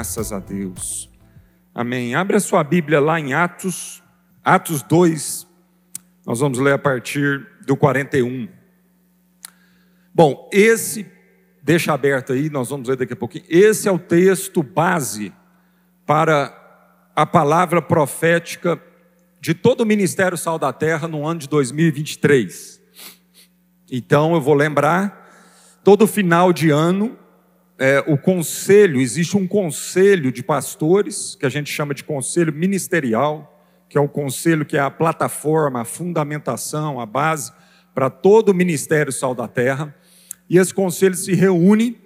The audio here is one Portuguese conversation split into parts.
graças a Deus. Amém. Abre a sua Bíblia lá em Atos, Atos 2, nós vamos ler a partir do 41. Bom, esse, deixa aberto aí, nós vamos ler daqui a pouquinho. Esse é o texto base para a palavra profética de todo o Ministério Sal da Terra no ano de 2023. Então eu vou lembrar, todo final de ano, é, o conselho, existe um conselho de pastores, que a gente chama de conselho ministerial, que é o conselho que é a plataforma, a fundamentação, a base para todo o Ministério Sal da Terra. E esse conselho se reúne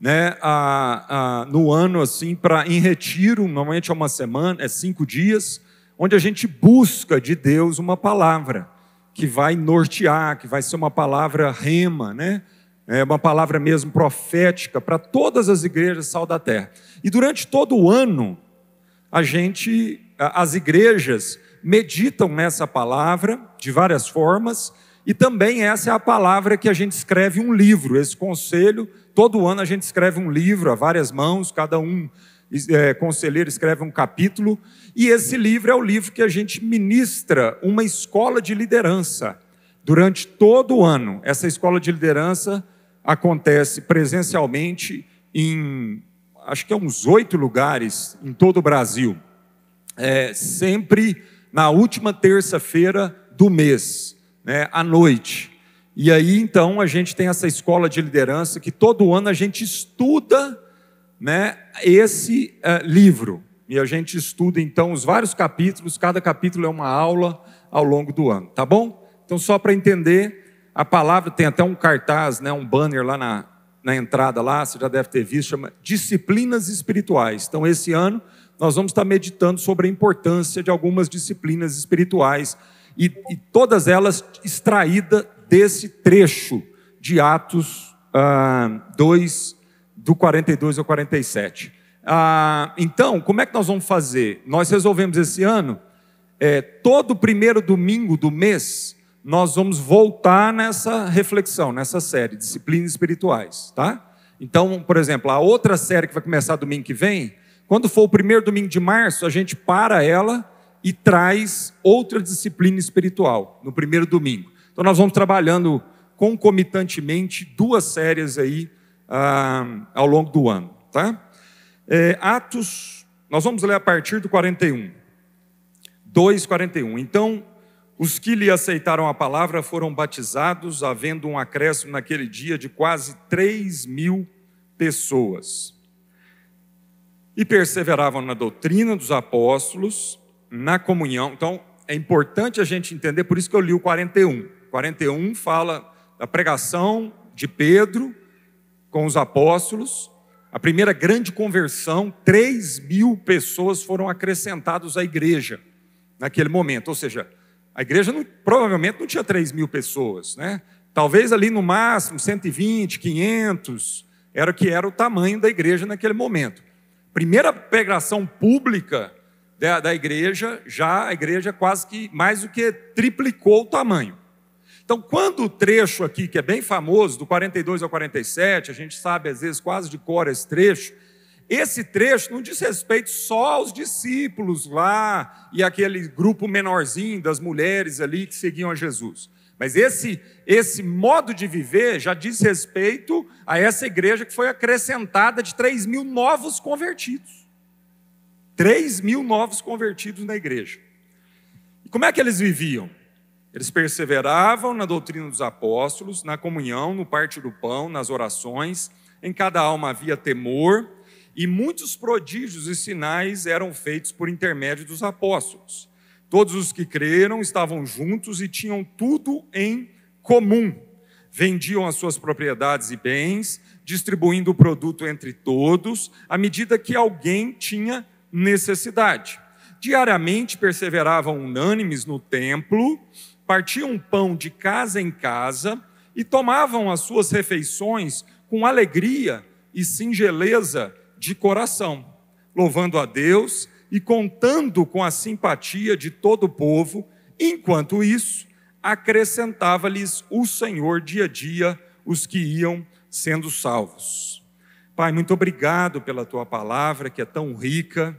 né, a, a, no ano assim para em retiro, normalmente é uma semana, é cinco dias, onde a gente busca de Deus uma palavra que vai nortear, que vai ser uma palavra rema, né? É uma palavra mesmo profética para todas as igrejas sal da terra. E durante todo o ano, a gente, as igrejas meditam nessa palavra de várias formas, e também essa é a palavra que a gente escreve um livro, esse conselho, todo ano a gente escreve um livro a várias mãos, cada um é, conselheiro escreve um capítulo, e esse livro é o livro que a gente ministra uma escola de liderança durante todo o ano. Essa escola de liderança acontece presencialmente em, acho que é uns oito lugares em todo o Brasil, é, sempre na última terça-feira do mês, né, à noite. E aí então a gente tem essa escola de liderança que todo ano a gente estuda, né, esse uh, livro. E a gente estuda então os vários capítulos, cada capítulo é uma aula ao longo do ano, tá bom? Então só para entender, a palavra tem até um cartaz, né, um banner lá na, na entrada lá, você já deve ter visto, chama Disciplinas Espirituais. Então, esse ano, nós vamos estar meditando sobre a importância de algumas disciplinas espirituais e, e todas elas extraídas desse trecho de Atos ah, 2, do 42 ao 47. Ah, então, como é que nós vamos fazer? Nós resolvemos esse ano, é, todo primeiro domingo do mês, nós vamos voltar nessa reflexão, nessa série, disciplinas espirituais, tá? Então, por exemplo, a outra série que vai começar domingo que vem, quando for o primeiro domingo de março, a gente para ela e traz outra disciplina espiritual no primeiro domingo. Então, nós vamos trabalhando concomitantemente duas séries aí ah, ao longo do ano, tá? É, Atos, nós vamos ler a partir do 41. 2,41. Então, os que lhe aceitaram a palavra foram batizados, havendo um acréscimo naquele dia de quase 3 mil pessoas. E perseveravam na doutrina dos apóstolos, na comunhão. Então, é importante a gente entender, por isso que eu li o 41. 41 fala da pregação de Pedro com os apóstolos, a primeira grande conversão, 3 mil pessoas foram acrescentadas à igreja naquele momento, ou seja, a igreja não, provavelmente não tinha 3 mil pessoas, né? Talvez ali no máximo 120, 500, era o que era o tamanho da igreja naquele momento. Primeira pregação pública da, da igreja, já a igreja quase que mais do que triplicou o tamanho. Então, quando o trecho aqui, que é bem famoso, do 42 ao 47, a gente sabe às vezes quase de cor esse trecho, esse trecho não diz respeito só aos discípulos lá e aquele grupo menorzinho das mulheres ali que seguiam a Jesus. Mas esse, esse modo de viver já diz respeito a essa igreja que foi acrescentada de 3 mil novos convertidos. 3 mil novos convertidos na igreja. E como é que eles viviam? Eles perseveravam na doutrina dos apóstolos, na comunhão, no parte do pão, nas orações. Em cada alma havia temor e muitos prodígios e sinais eram feitos por intermédio dos apóstolos. Todos os que creram estavam juntos e tinham tudo em comum. Vendiam as suas propriedades e bens, distribuindo o produto entre todos, à medida que alguém tinha necessidade. Diariamente perseveravam unânimes no templo, partiam pão de casa em casa e tomavam as suas refeições com alegria e singeleza de coração, louvando a Deus e contando com a simpatia de todo o povo, enquanto isso, acrescentava-lhes o Senhor dia a dia os que iam sendo salvos. Pai, muito obrigado pela tua palavra que é tão rica,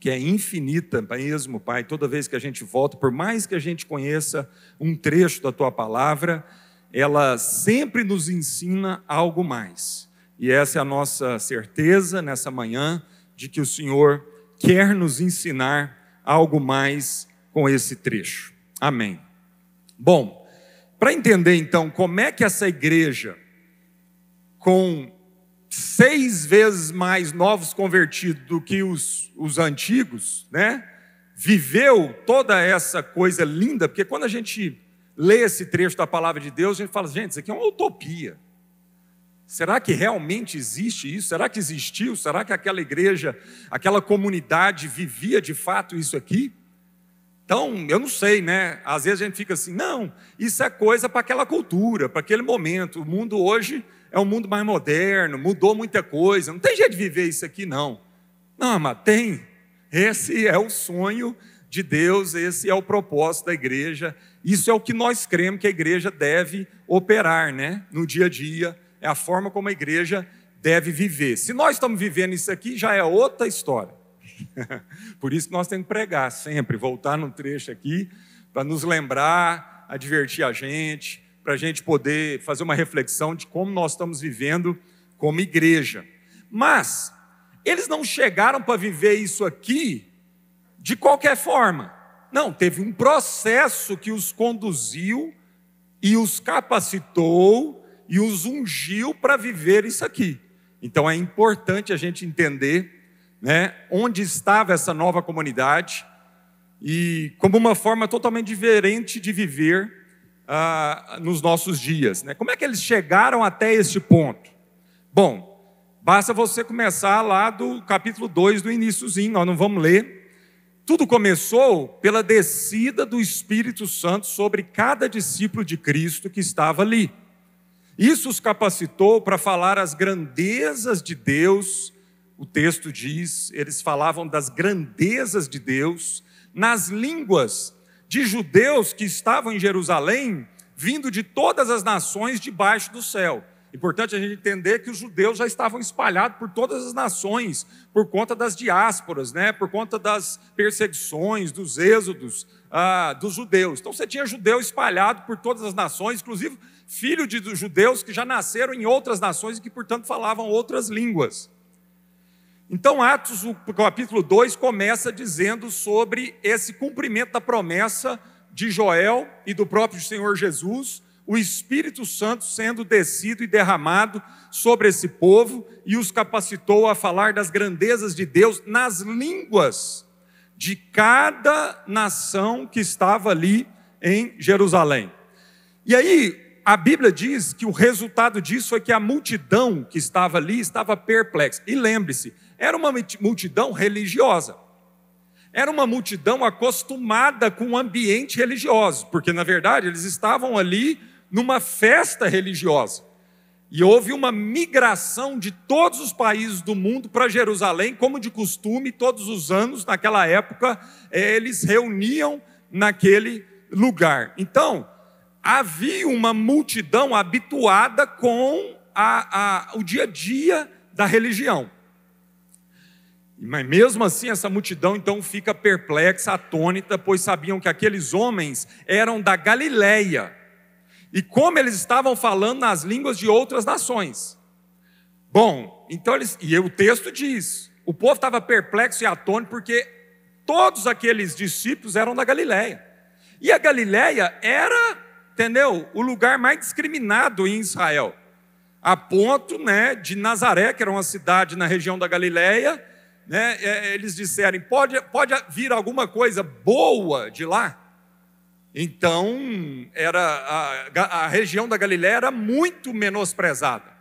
que é infinita mesmo, Pai. Toda vez que a gente volta, por mais que a gente conheça um trecho da tua palavra, ela sempre nos ensina algo mais. E essa é a nossa certeza nessa manhã de que o Senhor quer nos ensinar algo mais com esse trecho. Amém. Bom, para entender então como é que essa igreja, com seis vezes mais novos convertidos do que os, os antigos, né? Viveu toda essa coisa linda, porque quando a gente lê esse trecho da palavra de Deus, a gente fala, gente, isso aqui é uma utopia. Será que realmente existe isso? Será que existiu? Será que aquela igreja, aquela comunidade vivia de fato isso aqui? Então, eu não sei, né? Às vezes a gente fica assim, não, isso é coisa para aquela cultura, para aquele momento. O mundo hoje é um mundo mais moderno, mudou muita coisa, não tem jeito de viver isso aqui, não. Não, mas tem. Esse é o sonho de Deus, esse é o propósito da igreja, isso é o que nós cremos que a igreja deve operar, né? No dia a dia, é a forma como a igreja deve viver. Se nós estamos vivendo isso aqui, já é outra história. Por isso que nós temos que pregar sempre, voltar no trecho aqui, para nos lembrar, advertir a gente, para a gente poder fazer uma reflexão de como nós estamos vivendo como igreja. Mas, eles não chegaram para viver isso aqui de qualquer forma. Não, teve um processo que os conduziu e os capacitou e os ungiu para viver isso aqui. Então é importante a gente entender né, onde estava essa nova comunidade e como uma forma totalmente diferente de viver ah, nos nossos dias. Né? Como é que eles chegaram até este ponto? Bom, basta você começar lá do capítulo 2 do iníciozinho, nós não vamos ler. Tudo começou pela descida do Espírito Santo sobre cada discípulo de Cristo que estava ali. Isso os capacitou para falar as grandezas de Deus. O texto diz, eles falavam das grandezas de Deus nas línguas de judeus que estavam em Jerusalém, vindo de todas as nações debaixo do céu. Importante a gente entender que os judeus já estavam espalhados por todas as nações, por conta das diásporas, né? por conta das perseguições, dos êxodos ah, dos judeus. Então você tinha judeu espalhado por todas as nações, inclusive filho de judeus que já nasceram em outras nações e que, portanto, falavam outras línguas. Então, Atos, o capítulo 2, começa dizendo sobre esse cumprimento da promessa de Joel e do próprio Senhor Jesus, o Espírito Santo sendo descido e derramado sobre esse povo e os capacitou a falar das grandezas de Deus nas línguas de cada nação que estava ali em Jerusalém. E aí, a Bíblia diz que o resultado disso foi que a multidão que estava ali estava perplexa. E lembre-se, era uma multidão religiosa. Era uma multidão acostumada com o ambiente religioso, porque na verdade eles estavam ali numa festa religiosa. E houve uma migração de todos os países do mundo para Jerusalém, como de costume, todos os anos, naquela época, eh, eles reuniam naquele lugar. Então, havia uma multidão habituada com a, a, o dia a dia da religião. Mas mesmo assim, essa multidão então fica perplexa, atônita, pois sabiam que aqueles homens eram da Galileia. E como eles estavam falando nas línguas de outras nações. Bom, então eles, e o texto diz: o povo estava perplexo e atônito porque todos aqueles discípulos eram da Galileia. E a Galileia era, entendeu, o lugar mais discriminado em Israel. A ponto né, de Nazaré, que era uma cidade na região da Galileia, né, é, eles disserem: pode, pode vir alguma coisa boa de lá? Então, era a, a região da Galiléia era muito menosprezada.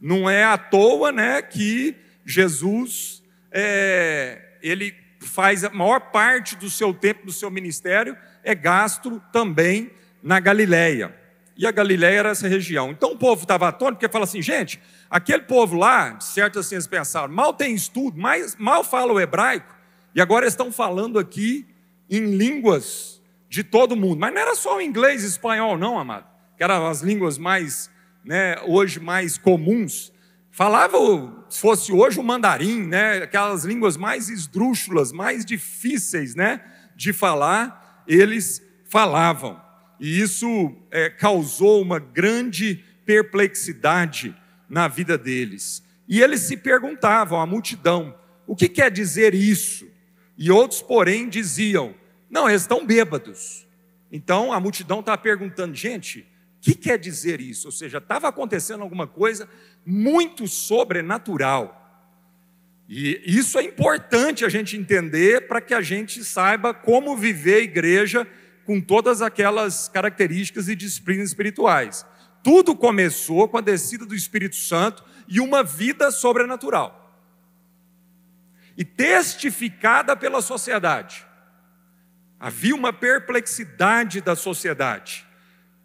Não é à toa né, que Jesus é, ele faz a maior parte do seu tempo, do seu ministério, é gasto também na Galiléia. E a Galiléia era essa região. Então o povo estava atônito, porque fala assim, gente, Aquele povo lá, certo assim eles pensaram, mal tem estudo, mas mal fala o hebraico, e agora estão falando aqui em línguas de todo mundo. Mas não era só o inglês e espanhol, não, amado, que eram as línguas mais, né, hoje mais comuns. Falava, se fosse hoje, o mandarim, né? aquelas línguas mais esdrúxulas, mais difíceis né? de falar, eles falavam. E isso é, causou uma grande perplexidade na vida deles. E eles se perguntavam, a multidão, o que quer dizer isso? E outros, porém, diziam: não, eles estão bêbados. Então a multidão está perguntando, gente, o que quer dizer isso? Ou seja, estava acontecendo alguma coisa muito sobrenatural. E isso é importante a gente entender para que a gente saiba como viver a igreja com todas aquelas características e disciplinas espirituais. Tudo começou com a descida do Espírito Santo e uma vida sobrenatural. E testificada pela sociedade. Havia uma perplexidade da sociedade,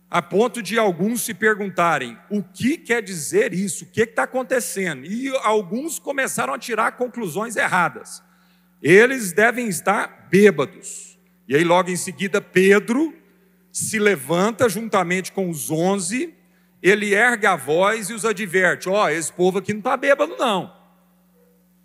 a ponto de alguns se perguntarem: o que quer dizer isso? O que está acontecendo? E alguns começaram a tirar conclusões erradas. Eles devem estar bêbados. E aí, logo em seguida, Pedro se levanta juntamente com os onze, ele ergue a voz e os adverte: Ó, oh, esse povo aqui não está bêbado, não.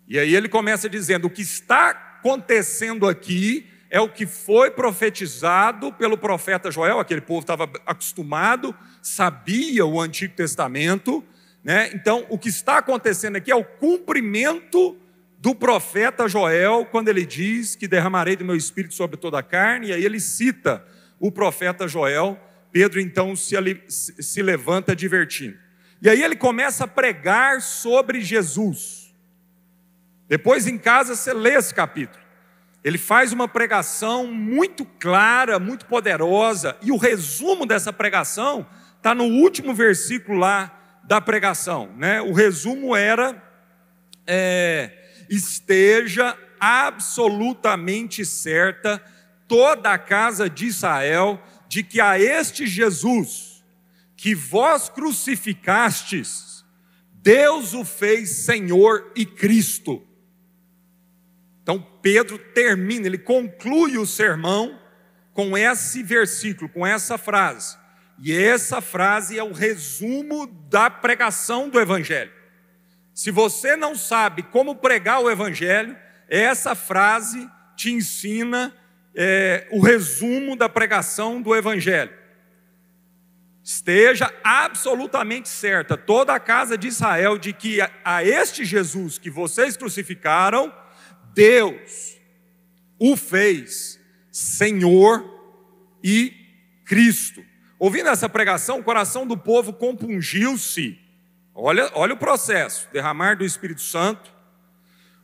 E aí ele começa dizendo: o que está acontecendo aqui é o que foi profetizado pelo profeta Joel, aquele povo estava acostumado, sabia o Antigo Testamento, né? Então, o que está acontecendo aqui é o cumprimento do profeta Joel, quando ele diz que derramarei do meu espírito sobre toda a carne, e aí ele cita o profeta Joel. Pedro então se, se levanta divertindo. E aí ele começa a pregar sobre Jesus. Depois em casa você lê esse capítulo. Ele faz uma pregação muito clara, muito poderosa, e o resumo dessa pregação está no último versículo lá da pregação. Né? O resumo era: é, esteja absolutamente certa toda a casa de Israel de que a este Jesus, que vós crucificastes, Deus o fez Senhor e Cristo então Pedro termina, ele conclui o sermão com esse versículo, com essa frase. E essa frase é o resumo da pregação do Evangelho. Se você não sabe como pregar o Evangelho, essa frase te ensina é, o resumo da pregação do Evangelho. Esteja absolutamente certa, toda a casa de Israel, de que a, a este Jesus que vocês crucificaram, Deus o fez Senhor e Cristo. Ouvindo essa pregação, o coração do povo compungiu-se. Olha, olha o processo: derramar do Espírito Santo,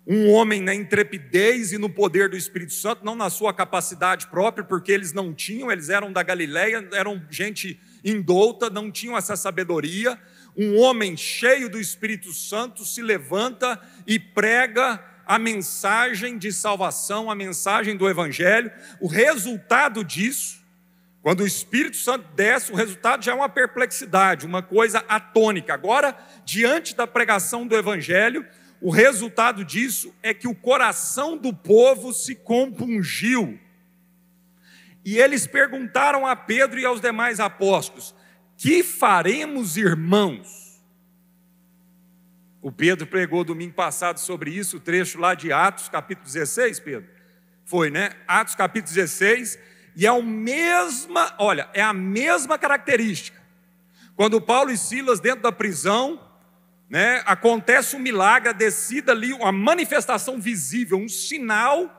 um homem na intrepidez e no poder do Espírito Santo, não na sua capacidade própria, porque eles não tinham, eles eram da Galileia, eram gente indouta, não tinham essa sabedoria. Um homem cheio do Espírito Santo se levanta e prega a mensagem de salvação, a mensagem do Evangelho. O resultado disso, quando o Espírito Santo desce, o resultado já é uma perplexidade, uma coisa atônica. Agora, diante da pregação do Evangelho, o resultado disso é que o coração do povo se compungiu. E eles perguntaram a Pedro e aos demais apóstolos: Que faremos, irmãos? O Pedro pregou domingo passado sobre isso, o trecho lá de Atos, capítulo 16, Pedro. Foi, né? Atos, capítulo 16, e é a mesma, olha, é a mesma característica. Quando Paulo e Silas dentro da prisão, né, acontece um milagre, descida ali, uma manifestação visível, um sinal,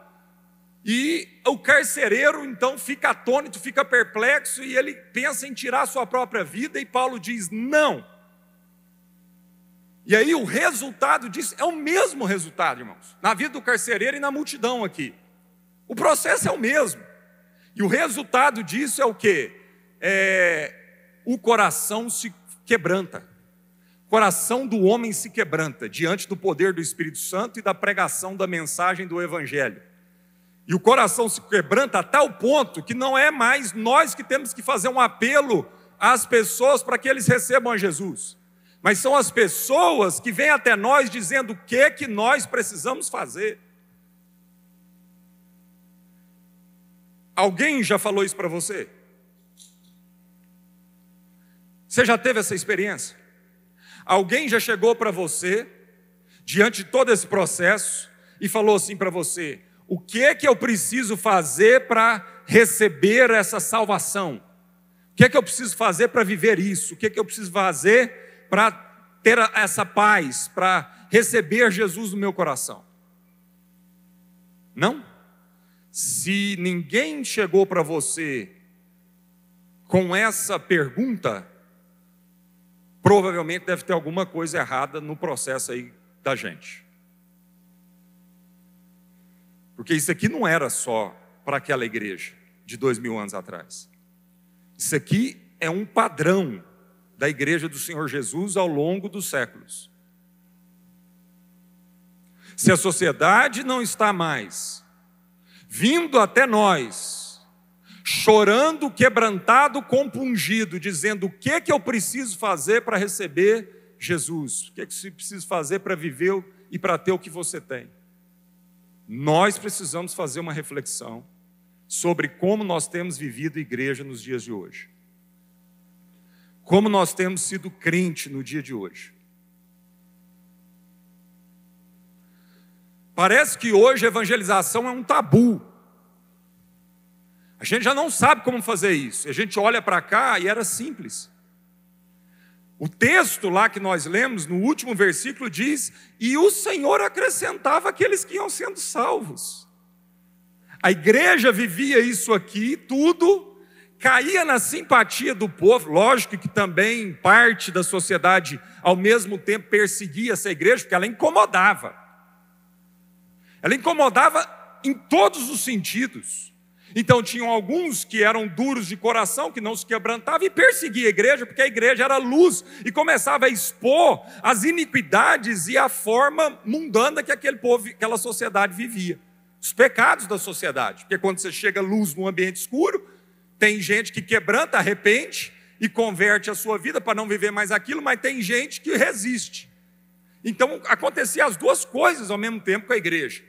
e o carcereiro então fica atônito, fica perplexo, e ele pensa em tirar a sua própria vida, e Paulo diz: não e aí o resultado disso é o mesmo resultado, irmãos, na vida do carcereiro e na multidão aqui. O processo é o mesmo. E o resultado disso é o que? É, o coração se quebranta. O coração do homem se quebranta diante do poder do Espírito Santo e da pregação da mensagem do Evangelho. E o coração se quebranta a tal ponto que não é mais nós que temos que fazer um apelo às pessoas para que eles recebam a Jesus mas são as pessoas que vêm até nós dizendo o que que nós precisamos fazer. Alguém já falou isso para você? Você já teve essa experiência? Alguém já chegou para você, diante de todo esse processo, e falou assim para você: o que é que eu preciso fazer para receber essa salvação? O que é que eu preciso fazer para viver isso? O que é que eu preciso fazer para ter essa paz, para receber Jesus no meu coração? Não? Se ninguém chegou para você com essa pergunta, provavelmente deve ter alguma coisa errada no processo aí da gente. Porque isso aqui não era só para aquela igreja de dois mil anos atrás. Isso aqui é um padrão da igreja do Senhor Jesus ao longo dos séculos. Se a sociedade não está mais vindo até nós, chorando, quebrantado, compungido, dizendo o que que eu preciso fazer para receber Jesus, o que que se precisa fazer para viver e para ter o que você tem. Nós precisamos fazer uma reflexão sobre como nós temos vivido igreja nos dias de hoje. Como nós temos sido crente no dia de hoje. Parece que hoje evangelização é um tabu. A gente já não sabe como fazer isso. A gente olha para cá e era simples. O texto lá que nós lemos, no último versículo, diz: E o Senhor acrescentava aqueles que iam sendo salvos. A igreja vivia isso aqui, tudo, caía na simpatia do povo, lógico que também parte da sociedade, ao mesmo tempo, perseguia essa igreja, porque ela incomodava. Ela incomodava em todos os sentidos. Então tinham alguns que eram duros de coração, que não se quebrantavam e perseguia a igreja, porque a igreja era luz e começava a expor as iniquidades e a forma mundana que aquele povo, aquela sociedade vivia. Os pecados da sociedade. Porque quando você chega luz num ambiente escuro, tem gente que quebranta, arrepende e converte a sua vida para não viver mais aquilo, mas tem gente que resiste. Então acontecia as duas coisas ao mesmo tempo com a igreja.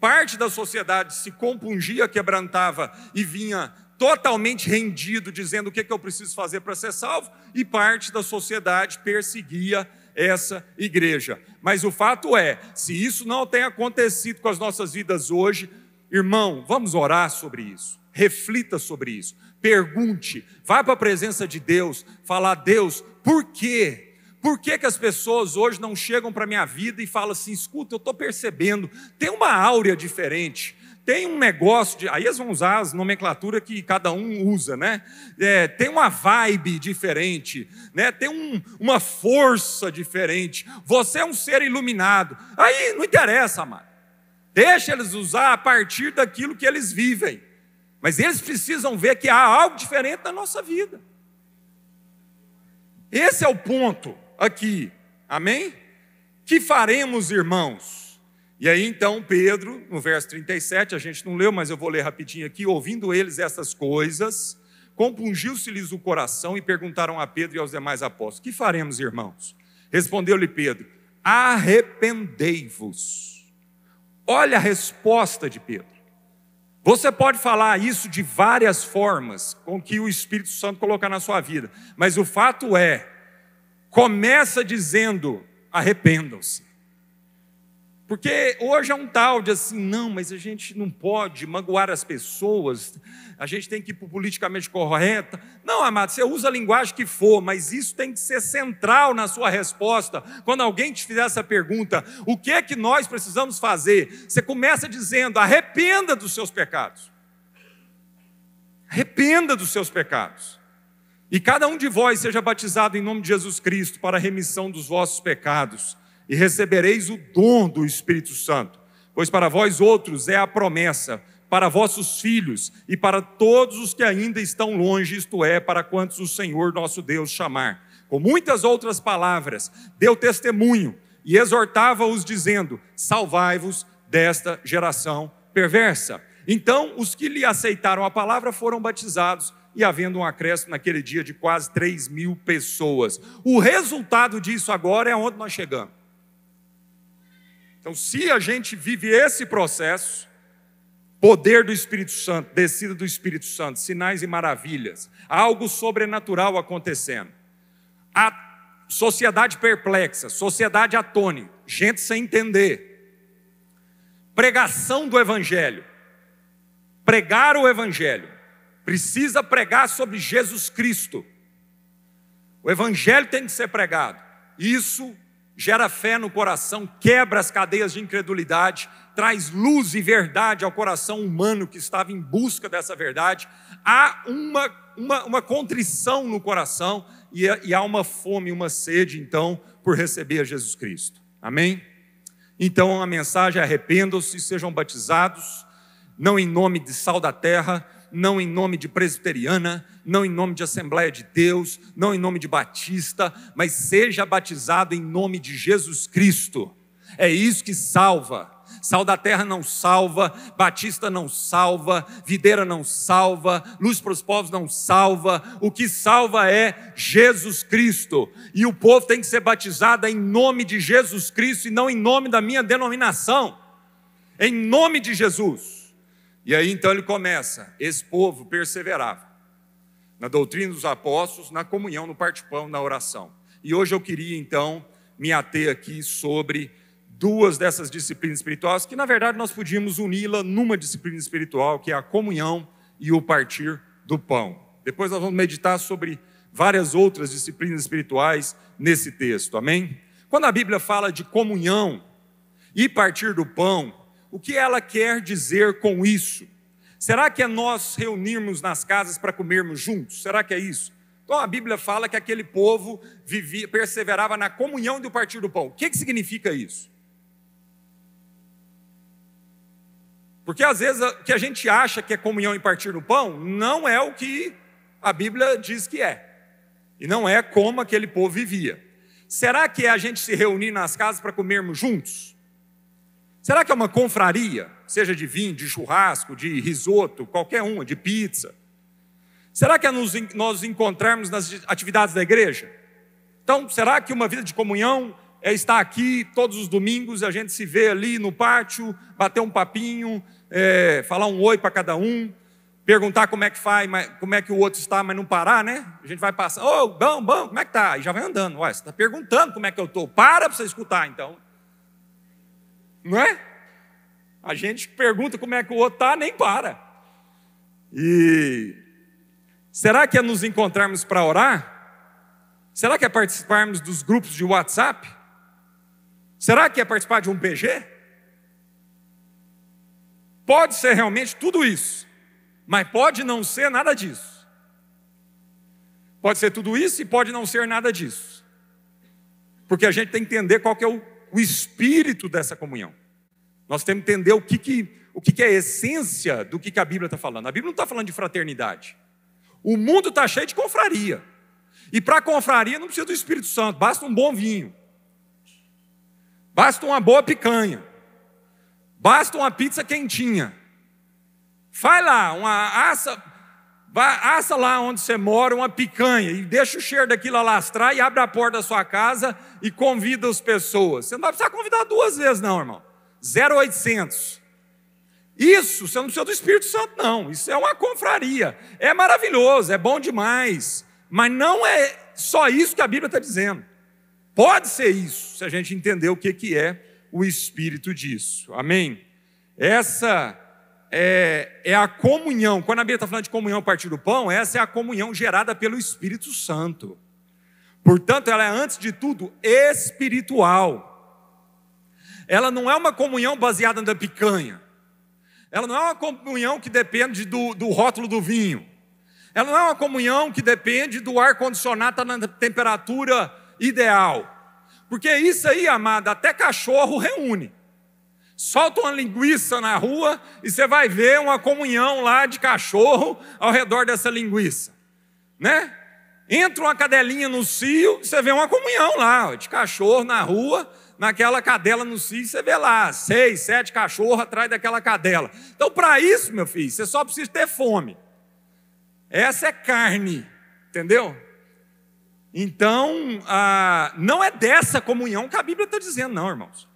Parte da sociedade se compungia, quebrantava e vinha totalmente rendido, dizendo o que, é que eu preciso fazer para ser salvo, e parte da sociedade perseguia essa igreja. Mas o fato é, se isso não tem acontecido com as nossas vidas hoje, irmão, vamos orar sobre isso. Reflita sobre isso. Pergunte, vá para a presença de Deus, falar: Deus, por quê? Por que, que as pessoas hoje não chegam para a minha vida e falam assim: escuta, eu estou percebendo, tem uma áurea diferente, tem um negócio de. Aí eles vão usar as nomenclaturas que cada um usa, né? É, tem uma vibe diferente, né? tem um, uma força diferente. Você é um ser iluminado. Aí não interessa, amado. Deixa eles usar a partir daquilo que eles vivem. Mas eles precisam ver que há algo diferente na nossa vida. Esse é o ponto aqui. Amém? Que faremos, irmãos? E aí então Pedro, no verso 37, a gente não leu, mas eu vou ler rapidinho aqui, ouvindo eles essas coisas, compungiu-se-lhes o coração e perguntaram a Pedro e aos demais apóstolos: Que faremos, irmãos? Respondeu-lhe Pedro: Arrependei-vos. Olha a resposta de Pedro. Você pode falar isso de várias formas com que o Espírito Santo colocar na sua vida, mas o fato é começa dizendo: arrependam-se. Porque hoje é um tal de assim, não, mas a gente não pode magoar as pessoas, a gente tem que ir para politicamente correto. Não, amado, você usa a linguagem que for, mas isso tem que ser central na sua resposta. Quando alguém te fizer essa pergunta, o que é que nós precisamos fazer? Você começa dizendo: arrependa dos seus pecados. Arrependa dos seus pecados. E cada um de vós seja batizado em nome de Jesus Cristo para a remissão dos vossos pecados, e recebereis o dom do Espírito Santo, pois para vós outros é a promessa, para vossos filhos e para todos os que ainda estão longe, isto é, para quantos o Senhor nosso Deus chamar. Com muitas outras palavras, deu testemunho e exortava-os, dizendo: Salvai-vos desta geração perversa. Então, os que lhe aceitaram a palavra foram batizados e havendo um acréscimo naquele dia de quase 3 mil pessoas. O resultado disso agora é onde nós chegamos. Então, se a gente vive esse processo, poder do Espírito Santo, descida do Espírito Santo, sinais e maravilhas, algo sobrenatural acontecendo. A sociedade perplexa, sociedade atônita, gente sem entender. Pregação do Evangelho. Pregar o Evangelho. Precisa pregar sobre Jesus Cristo. O Evangelho tem que ser pregado. Isso gera fé no coração, quebra as cadeias de incredulidade, traz luz e verdade ao coração humano que estava em busca dessa verdade. Há uma, uma, uma contrição no coração e, e há uma fome, uma sede, então, por receber a Jesus Cristo. Amém? Então a mensagem é: arrependam-se, sejam batizados, não em nome de sal da terra, não em nome de presbiteriana, não em nome de Assembleia de Deus, não em nome de Batista, mas seja batizado em nome de Jesus Cristo. É isso que salva. Sal da terra não salva, Batista não salva, Videira não salva, Luz para os povos não salva. O que salva é Jesus Cristo. E o povo tem que ser batizado em nome de Jesus Cristo e não em nome da minha denominação. Em nome de Jesus. E aí então ele começa: esse povo perseverava na doutrina dos apóstolos, na comunhão, no participão, na oração. E hoje eu queria então me ater aqui sobre duas dessas disciplinas espirituais, que na verdade nós podíamos uni-la numa disciplina espiritual, que é a comunhão e o partir do pão. Depois nós vamos meditar sobre várias outras disciplinas espirituais nesse texto, amém? Quando a Bíblia fala de comunhão e partir do pão, o que ela quer dizer com isso? Será que é nós reunirmos nas casas para comermos juntos? Será que é isso? Então a Bíblia fala que aquele povo vivia, perseverava na comunhão do partir do pão. O que, que significa isso? Porque às vezes o que a gente acha que é comunhão em partir do pão não é o que a Bíblia diz que é. E não é como aquele povo vivia. Será que é a gente se reunir nas casas para comermos juntos? Será que é uma confraria, seja de vinho, de churrasco, de risoto, qualquer uma, de pizza? Será que é nos, nós encontrarmos nas atividades da igreja? Então, será que uma vida de comunhão é estar aqui todos os domingos, a gente se vê ali no pátio, bater um papinho, é, falar um oi para cada um, perguntar como é que faz, como é que o outro está, mas não parar, né? A gente vai passar, ô, oh, bom, bom, como é que tá? E já vai andando. Ué, você está perguntando como é que eu estou. Para para você escutar, então. Não é? A gente pergunta como é que o outro está, nem para. E será que é nos encontrarmos para orar? Será que é participarmos dos grupos de WhatsApp? Será que é participar de um PG? Pode ser realmente tudo isso, mas pode não ser nada disso. Pode ser tudo isso e pode não ser nada disso. Porque a gente tem que entender qual que é o, o espírito dessa comunhão. Nós temos que entender o que, que, o que, que é a essência do que, que a Bíblia está falando. A Bíblia não está falando de fraternidade. O mundo está cheio de confraria. E para confraria não precisa do Espírito Santo, basta um bom vinho. Basta uma boa picanha. Basta uma pizza quentinha. Faz lá, uma assa, assa lá onde você mora uma picanha e deixa o cheiro daquilo alastrar e abre a porta da sua casa e convida as pessoas. Você não vai precisar convidar duas vezes, não, irmão. 0800. Isso, você não precisa do Espírito Santo, não. Isso é uma confraria. É maravilhoso, é bom demais. Mas não é só isso que a Bíblia está dizendo. Pode ser isso, se a gente entender o que, que é o espírito disso. Amém? Essa é, é a comunhão. Quando a Bíblia está falando de comunhão a partir do pão, essa é a comunhão gerada pelo Espírito Santo. Portanto, ela é, antes de tudo, espiritual. Ela não é uma comunhão baseada na picanha. Ela não é uma comunhão que depende do, do rótulo do vinho. Ela não é uma comunhão que depende do ar-condicionado tá na temperatura ideal. Porque isso aí, amada, até cachorro reúne. Solta uma linguiça na rua e você vai ver uma comunhão lá de cachorro ao redor dessa linguiça. Né? Entra uma cadelinha no cio, você vê uma comunhão lá, de cachorro na rua, naquela cadela no cio, você vê lá, seis, sete cachorros atrás daquela cadela. Então, para isso, meu filho, você só precisa ter fome. Essa é carne, entendeu? Então, ah, não é dessa comunhão que a Bíblia está dizendo, não, irmãos.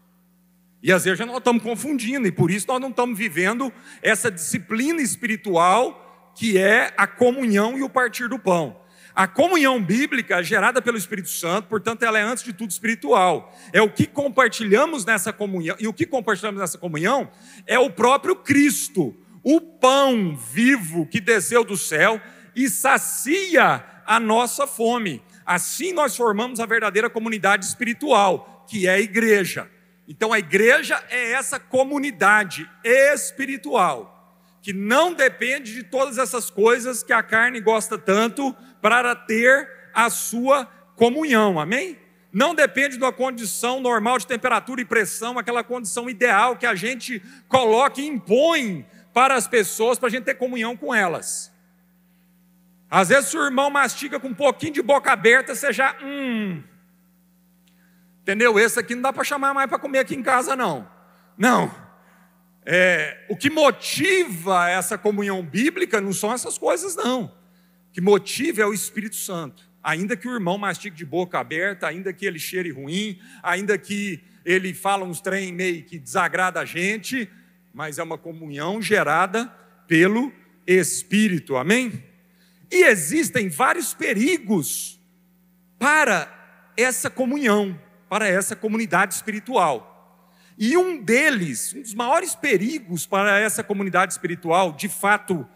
E às vezes nós estamos confundindo, e por isso nós não estamos vivendo essa disciplina espiritual que é a comunhão e o partir do pão. A comunhão bíblica é gerada pelo Espírito Santo, portanto, ela é antes de tudo espiritual. É o que compartilhamos nessa comunhão, e o que compartilhamos nessa comunhão é o próprio Cristo, o pão vivo que desceu do céu e sacia a nossa fome. Assim nós formamos a verdadeira comunidade espiritual, que é a igreja. Então a igreja é essa comunidade espiritual que não depende de todas essas coisas que a carne gosta tanto para ter a sua comunhão, amém? Não depende de uma condição normal de temperatura e pressão, aquela condição ideal que a gente coloca e impõe para as pessoas para a gente ter comunhão com elas. Às vezes, o irmão mastiga com um pouquinho de boca aberta, você já, hum, entendeu? Esse aqui não dá para chamar mais para comer aqui em casa, não. Não. É, o que motiva essa comunhão bíblica não são essas coisas, não. O que motiva é o Espírito Santo. Ainda que o irmão mastique de boca aberta, ainda que ele cheire ruim, ainda que ele fala uns trem meio que desagrada a gente, mas é uma comunhão gerada pelo Espírito, amém? E existem vários perigos para essa comunhão, para essa comunidade espiritual. E um deles, um dos maiores perigos para essa comunidade espiritual, de fato,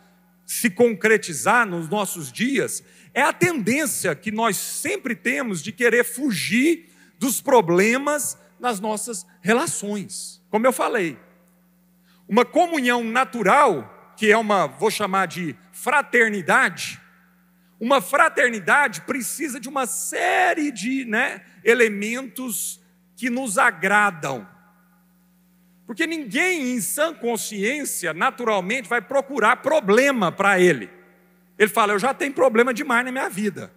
se concretizar nos nossos dias, é a tendência que nós sempre temos de querer fugir dos problemas nas nossas relações. Como eu falei, uma comunhão natural, que é uma, vou chamar de fraternidade, uma fraternidade precisa de uma série de né, elementos que nos agradam. Porque ninguém em sã consciência, naturalmente, vai procurar problema para ele. Ele fala: Eu já tenho problema demais na minha vida.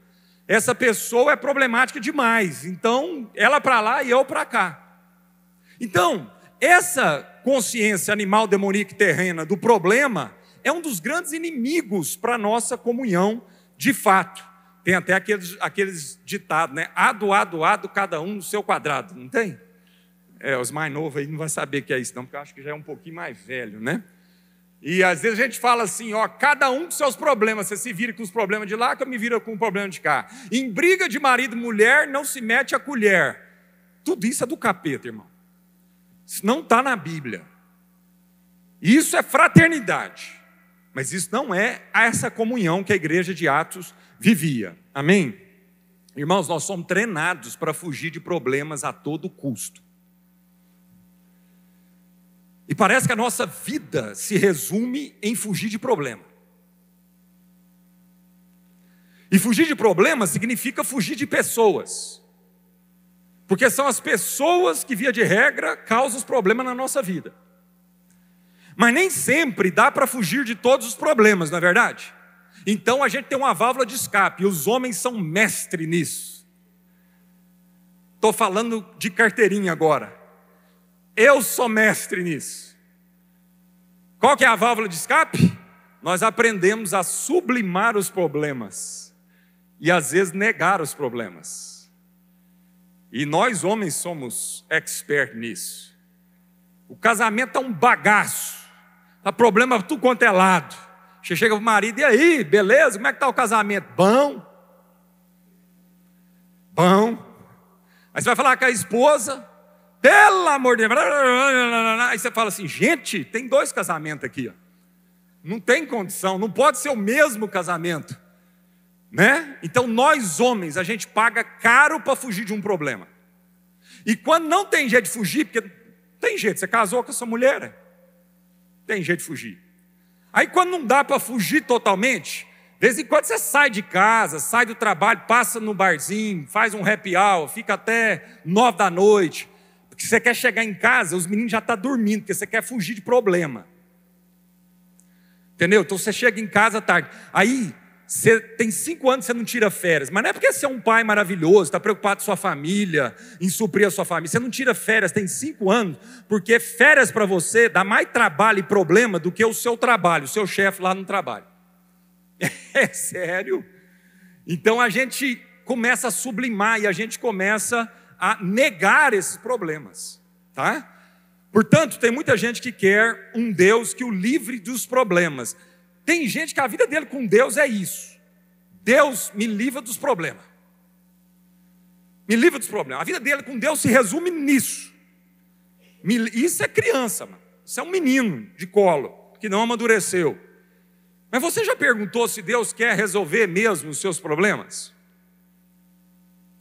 Essa pessoa é problemática demais. Então, ela para lá e eu para cá. Então, essa consciência animal demoníaca e terrena do problema é um dos grandes inimigos para a nossa comunhão de fato. Tem até aqueles, aqueles ditados, né? Ado, ado, ado, cada um no seu quadrado, não tem? É, os mais novos aí não vão saber que é isso, não, porque eu acho que já é um pouquinho mais velho, né? E às vezes a gente fala assim, ó, cada um com seus problemas, você se vira com os problemas de lá, que eu me viro com o problema de cá. Em briga de marido e mulher, não se mete a colher. Tudo isso é do capeta, irmão. Isso não está na Bíblia. Isso é fraternidade. Mas isso não é essa comunhão que a igreja de Atos vivia. Amém? Irmãos, nós somos treinados para fugir de problemas a todo custo. E parece que a nossa vida se resume em fugir de problema. E fugir de problema significa fugir de pessoas. Porque são as pessoas que, via de regra, causam os problemas na nossa vida. Mas nem sempre dá para fugir de todos os problemas, não é verdade? Então a gente tem uma válvula de escape, e os homens são mestres nisso. Estou falando de carteirinha agora. Eu sou mestre nisso. Qual que é a válvula de escape? Nós aprendemos a sublimar os problemas e às vezes negar os problemas. E nós homens somos expert nisso. O casamento é um bagaço. Tá problema tudo quanto é lado. Você chega para o marido, e aí, beleza? Como é que está o casamento? Bom. Bom. Aí você vai falar com a esposa, pelo amor de Deus. Aí você fala assim, gente, tem dois casamentos aqui. Ó. Não tem condição, não pode ser o mesmo casamento. Né? Então nós homens, a gente paga caro para fugir de um problema. E quando não tem jeito de fugir, porque tem jeito, você casou com essa mulher, né? Tem jeito de fugir. Aí quando não dá para fugir totalmente, de vez em quando você sai de casa, sai do trabalho, passa no barzinho, faz um happy hour, fica até nove da noite, porque você quer chegar em casa, os meninos já estão tá dormindo, porque você quer fugir de problema. Entendeu? Então você chega em casa tarde. Aí, você tem cinco anos você não tira férias, mas não é porque você é um pai maravilhoso, está preocupado com sua família, em suprir a sua família. Você não tira férias, tem cinco anos, porque férias para você dá mais trabalho e problema do que o seu trabalho, o seu chefe lá no trabalho. É sério. Então a gente começa a sublimar e a gente começa a negar esses problemas, tá? Portanto, tem muita gente que quer um Deus que o livre dos problemas. Tem gente que a vida dele com Deus é isso. Deus me livra dos problemas. Me livra dos problemas. A vida dele com Deus se resume nisso. Isso é criança, mano. Isso é um menino de colo, que não amadureceu. Mas você já perguntou se Deus quer resolver mesmo os seus problemas?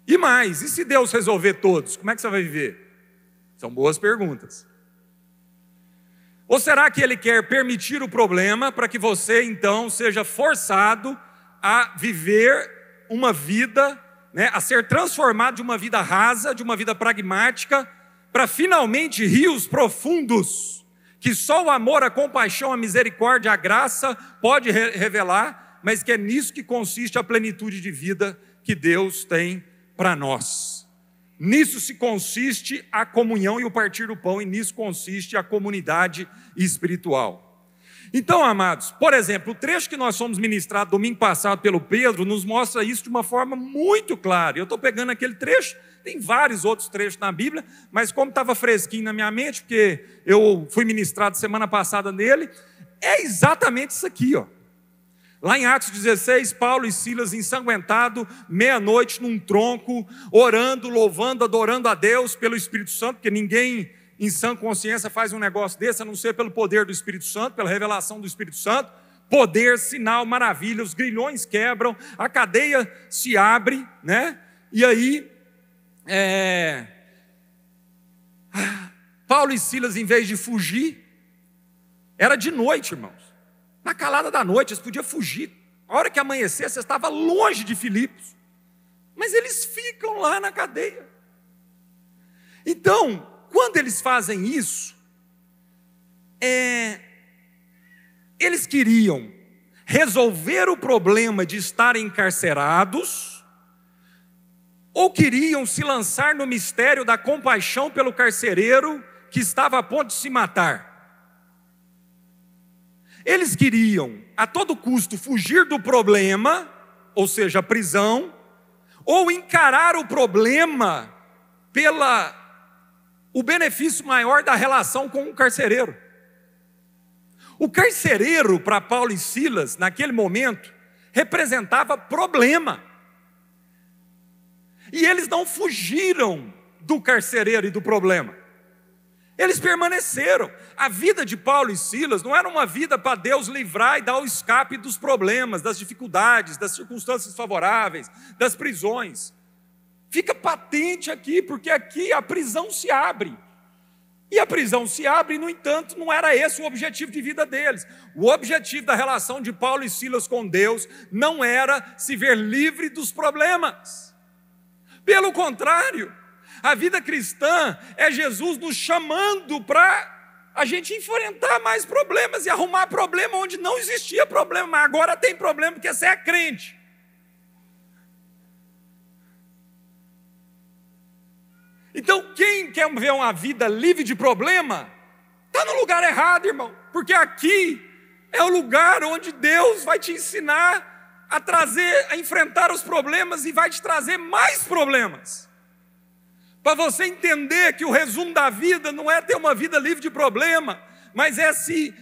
E mais, e se Deus resolver todos, como é que você vai viver? São boas perguntas. Ou será que Ele quer permitir o problema para que você então seja forçado a viver uma vida, né, a ser transformado de uma vida rasa, de uma vida pragmática, para finalmente rios profundos, que só o amor, a compaixão, a misericórdia, a graça pode revelar, mas que é nisso que consiste a plenitude de vida que Deus tem para nós. Nisso se consiste a comunhão e o partir do pão, e nisso consiste a comunidade espiritual. Então, amados, por exemplo, o trecho que nós fomos ministrados domingo passado pelo Pedro nos mostra isso de uma forma muito clara. Eu estou pegando aquele trecho, tem vários outros trechos na Bíblia, mas como estava fresquinho na minha mente, porque eu fui ministrado semana passada nele, é exatamente isso aqui, ó. Lá em Atos 16, Paulo e Silas ensanguentado, meia-noite num tronco, orando, louvando, adorando a Deus pelo Espírito Santo, porque ninguém em sã consciência faz um negócio desse, a não ser pelo poder do Espírito Santo, pela revelação do Espírito Santo. Poder, sinal, maravilha, os grilhões quebram, a cadeia se abre, né? E aí, é... Paulo e Silas, em vez de fugir, era de noite, irmãos. Na calada da noite, eles podiam fugir. A hora que amanhecer, você estava longe de Filipos. Mas eles ficam lá na cadeia. Então, quando eles fazem isso, é, eles queriam resolver o problema de estar encarcerados, ou queriam se lançar no mistério da compaixão pelo carcereiro que estava a ponto de se matar. Eles queriam, a todo custo, fugir do problema, ou seja, a prisão, ou encarar o problema pela o benefício maior da relação com o carcereiro. O carcereiro, para Paulo e Silas, naquele momento, representava problema. E eles não fugiram do carcereiro e do problema. Eles permaneceram. A vida de Paulo e Silas não era uma vida para Deus livrar e dar o escape dos problemas, das dificuldades, das circunstâncias favoráveis, das prisões. Fica patente aqui, porque aqui a prisão se abre. E a prisão se abre, no entanto, não era esse o objetivo de vida deles. O objetivo da relação de Paulo e Silas com Deus não era se ver livre dos problemas. Pelo contrário, a vida cristã é Jesus nos chamando para a gente enfrentar mais problemas e arrumar problema onde não existia problema, mas agora tem problema porque você é crente. Então, quem quer ver uma vida livre de problema, está no lugar errado, irmão, porque aqui é o lugar onde Deus vai te ensinar a trazer, a enfrentar os problemas e vai te trazer mais problemas para você entender que o resumo da vida não é ter uma vida livre de problema, mas é se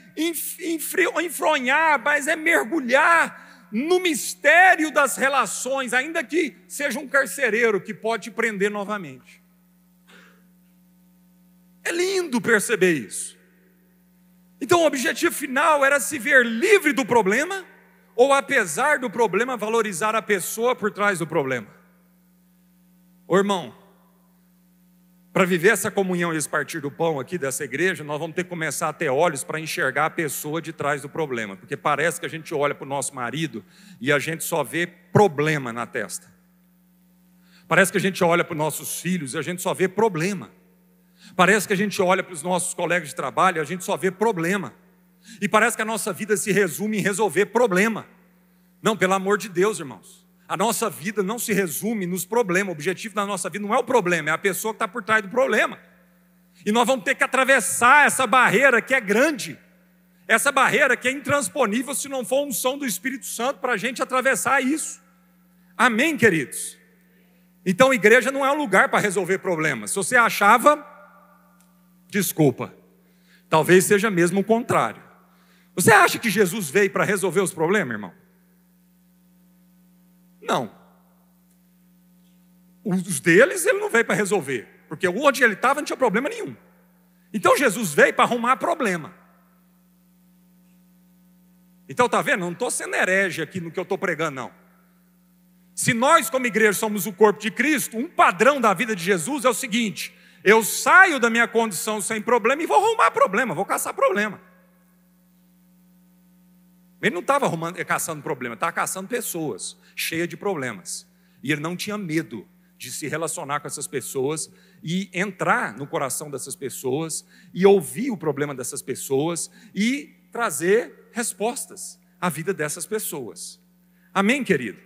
enfronhar, mas é mergulhar no mistério das relações, ainda que seja um carcereiro que pode te prender novamente. É lindo perceber isso. Então, o objetivo final era se ver livre do problema, ou apesar do problema, valorizar a pessoa por trás do problema. Ô irmão, para viver essa comunhão e esse partir do pão aqui dessa igreja, nós vamos ter que começar a ter olhos para enxergar a pessoa de trás do problema, porque parece que a gente olha para o nosso marido e a gente só vê problema na testa. Parece que a gente olha para os nossos filhos e a gente só vê problema. Parece que a gente olha para os nossos colegas de trabalho e a gente só vê problema. E parece que a nossa vida se resume em resolver problema. Não, pelo amor de Deus, irmãos. A nossa vida não se resume nos problemas. O objetivo da nossa vida não é o problema, é a pessoa que está por trás do problema. E nós vamos ter que atravessar essa barreira que é grande, essa barreira que é intransponível se não for um som do Espírito Santo para a gente atravessar isso. Amém, queridos? Então, igreja não é um lugar para resolver problemas. Se você achava, desculpa, talvez seja mesmo o contrário. Você acha que Jesus veio para resolver os problemas, irmão? Não. Os deles ele não veio para resolver, porque onde ele estava não tinha problema nenhum. Então Jesus veio para arrumar problema. Então tá vendo? Não estou sendo herege aqui no que eu estou pregando, não. Se nós, como igreja, somos o corpo de Cristo, um padrão da vida de Jesus é o seguinte: eu saio da minha condição sem problema e vou arrumar problema, vou caçar problema. Ele não estava caçando problema, estava caçando pessoas cheias de problemas. E ele não tinha medo de se relacionar com essas pessoas e entrar no coração dessas pessoas e ouvir o problema dessas pessoas e trazer respostas à vida dessas pessoas. Amém, querido?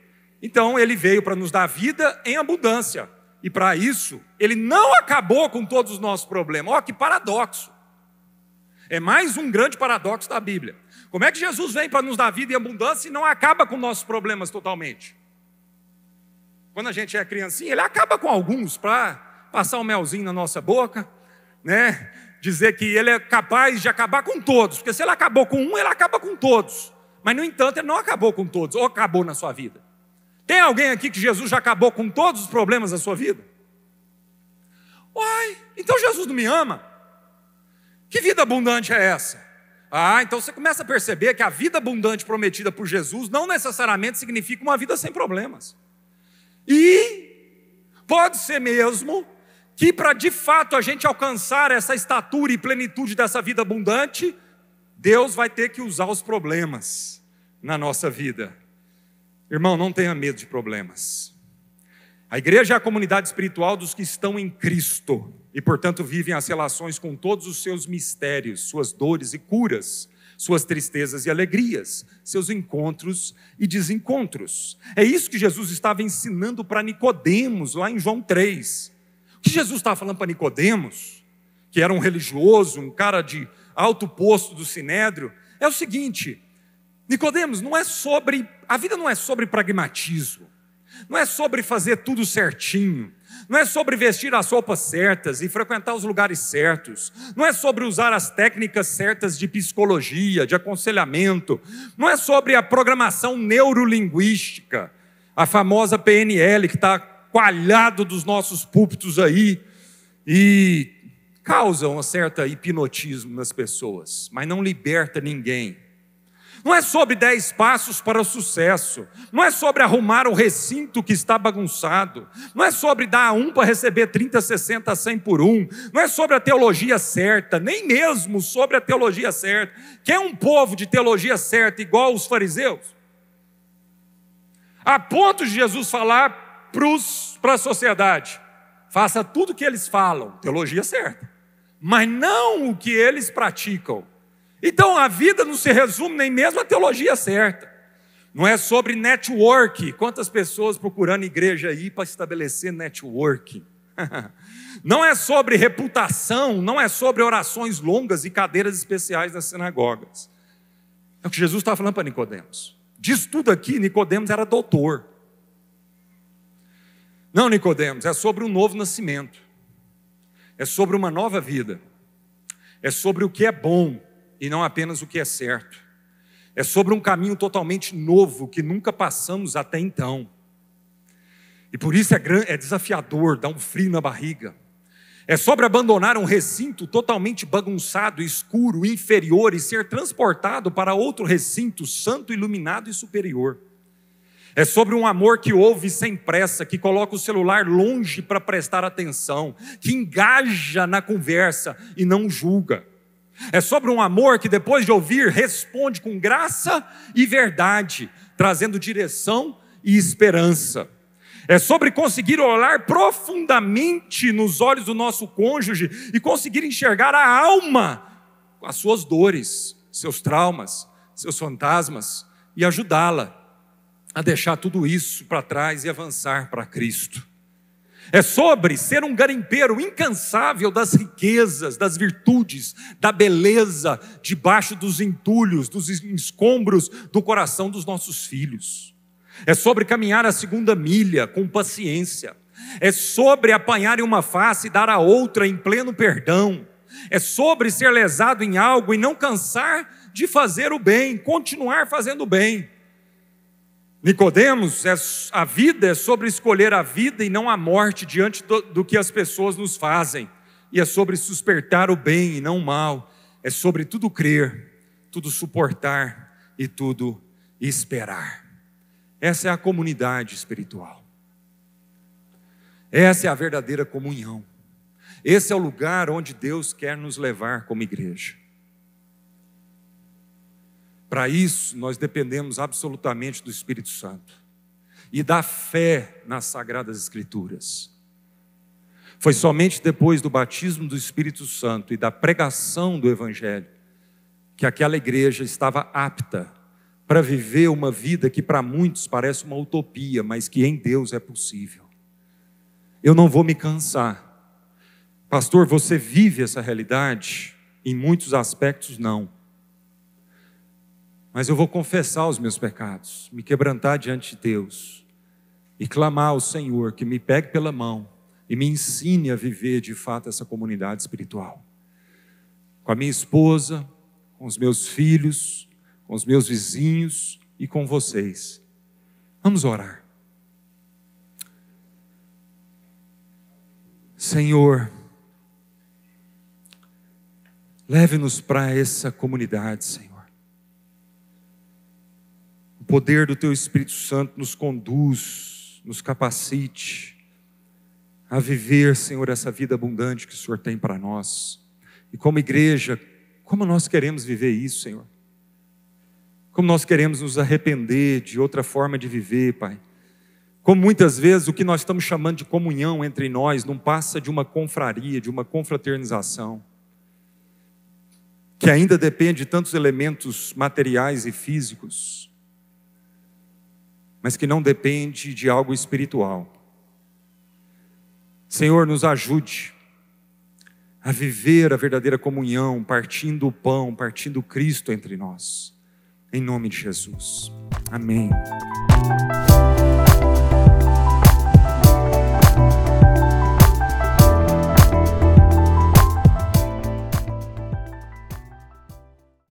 Então ele veio para nos dar vida em abundância. E para isso, ele não acabou com todos os nossos problemas. Olha que paradoxo. É mais um grande paradoxo da Bíblia. Como é que Jesus vem para nos dar vida em abundância e não acaba com nossos problemas totalmente? Quando a gente é criancinha, ele acaba com alguns para passar um melzinho na nossa boca, né? Dizer que ele é capaz de acabar com todos, porque se ele acabou com um, ele acaba com todos. Mas no entanto, ele não acabou com todos, ou acabou na sua vida. Tem alguém aqui que Jesus já acabou com todos os problemas da sua vida? Uai, então Jesus não me ama? Que vida abundante é essa? Ah, então você começa a perceber que a vida abundante prometida por Jesus não necessariamente significa uma vida sem problemas. E pode ser mesmo que para de fato a gente alcançar essa estatura e plenitude dessa vida abundante, Deus vai ter que usar os problemas na nossa vida. Irmão, não tenha medo de problemas. A igreja é a comunidade espiritual dos que estão em Cristo e, portanto, vivem as relações com todos os seus mistérios, suas dores e curas, suas tristezas e alegrias, seus encontros e desencontros. É isso que Jesus estava ensinando para Nicodemos lá em João 3. O que Jesus estava falando para Nicodemos, que era um religioso, um cara de alto posto do sinédrio, é o seguinte: Nicodemos, não é sobre a vida não é sobre pragmatismo. Não é sobre fazer tudo certinho. Não é sobre vestir as roupas certas e frequentar os lugares certos. Não é sobre usar as técnicas certas de psicologia, de aconselhamento. Não é sobre a programação neurolinguística, a famosa PNL que está coalhado dos nossos púlpitos aí e causa um certo hipnotismo nas pessoas, mas não liberta ninguém. Não é sobre dez passos para o sucesso. Não é sobre arrumar o recinto que está bagunçado. Não é sobre dar um para receber 30, 60, 100 por um. Não é sobre a teologia certa, nem mesmo sobre a teologia certa. Quer um povo de teologia certa igual os fariseus? A ponto de Jesus falar para a sociedade: faça tudo o que eles falam, teologia certa, mas não o que eles praticam. Então a vida não se resume nem mesmo à teologia certa. Não é sobre network. Quantas pessoas procurando igreja aí para estabelecer network? Não é sobre reputação, não é sobre orações longas e cadeiras especiais nas sinagogas. É o que Jesus estava falando para Nicodemos. Diz tudo aqui, Nicodemos era doutor. Não, Nicodemos, é sobre um novo nascimento. É sobre uma nova vida. É sobre o que é bom, e não apenas o que é certo. É sobre um caminho totalmente novo que nunca passamos até então. E por isso é, é desafiador, dá um frio na barriga. É sobre abandonar um recinto totalmente bagunçado, escuro, inferior e ser transportado para outro recinto santo, iluminado e superior. É sobre um amor que ouve sem pressa, que coloca o celular longe para prestar atenção, que engaja na conversa e não julga. É sobre um amor que, depois de ouvir, responde com graça e verdade, trazendo direção e esperança. É sobre conseguir olhar profundamente nos olhos do nosso cônjuge e conseguir enxergar a alma as suas dores, seus traumas, seus fantasmas e ajudá-la a deixar tudo isso para trás e avançar para Cristo. É sobre ser um garimpeiro incansável das riquezas, das virtudes, da beleza, debaixo dos entulhos, dos escombros do coração dos nossos filhos. É sobre caminhar a segunda milha com paciência. É sobre apanhar em uma face e dar a outra em pleno perdão. É sobre ser lesado em algo e não cansar de fazer o bem, continuar fazendo o bem Nicodemos, é, a vida é sobre escolher a vida e não a morte diante do, do que as pessoas nos fazem. E é sobre suspeitar o bem e não o mal. É sobre tudo crer, tudo suportar e tudo esperar. Essa é a comunidade espiritual. Essa é a verdadeira comunhão. Esse é o lugar onde Deus quer nos levar como igreja. Para isso, nós dependemos absolutamente do Espírito Santo e da fé nas Sagradas Escrituras. Foi somente depois do batismo do Espírito Santo e da pregação do Evangelho que aquela igreja estava apta para viver uma vida que para muitos parece uma utopia, mas que em Deus é possível. Eu não vou me cansar. Pastor, você vive essa realidade? Em muitos aspectos, não. Mas eu vou confessar os meus pecados, me quebrantar diante de Deus e clamar ao Senhor que me pegue pela mão e me ensine a viver de fato essa comunidade espiritual. Com a minha esposa, com os meus filhos, com os meus vizinhos e com vocês. Vamos orar. Senhor, leve-nos para essa comunidade, Senhor. Poder do Teu Espírito Santo nos conduz, nos capacite a viver, Senhor, essa vida abundante que o Senhor tem para nós. E como igreja, como nós queremos viver isso, Senhor? Como nós queremos nos arrepender de outra forma de viver, Pai. Como muitas vezes o que nós estamos chamando de comunhão entre nós não passa de uma confraria, de uma confraternização, que ainda depende de tantos elementos materiais e físicos, mas que não depende de algo espiritual. Senhor, nos ajude a viver a verdadeira comunhão, partindo o pão, partindo Cristo entre nós. Em nome de Jesus. Amém.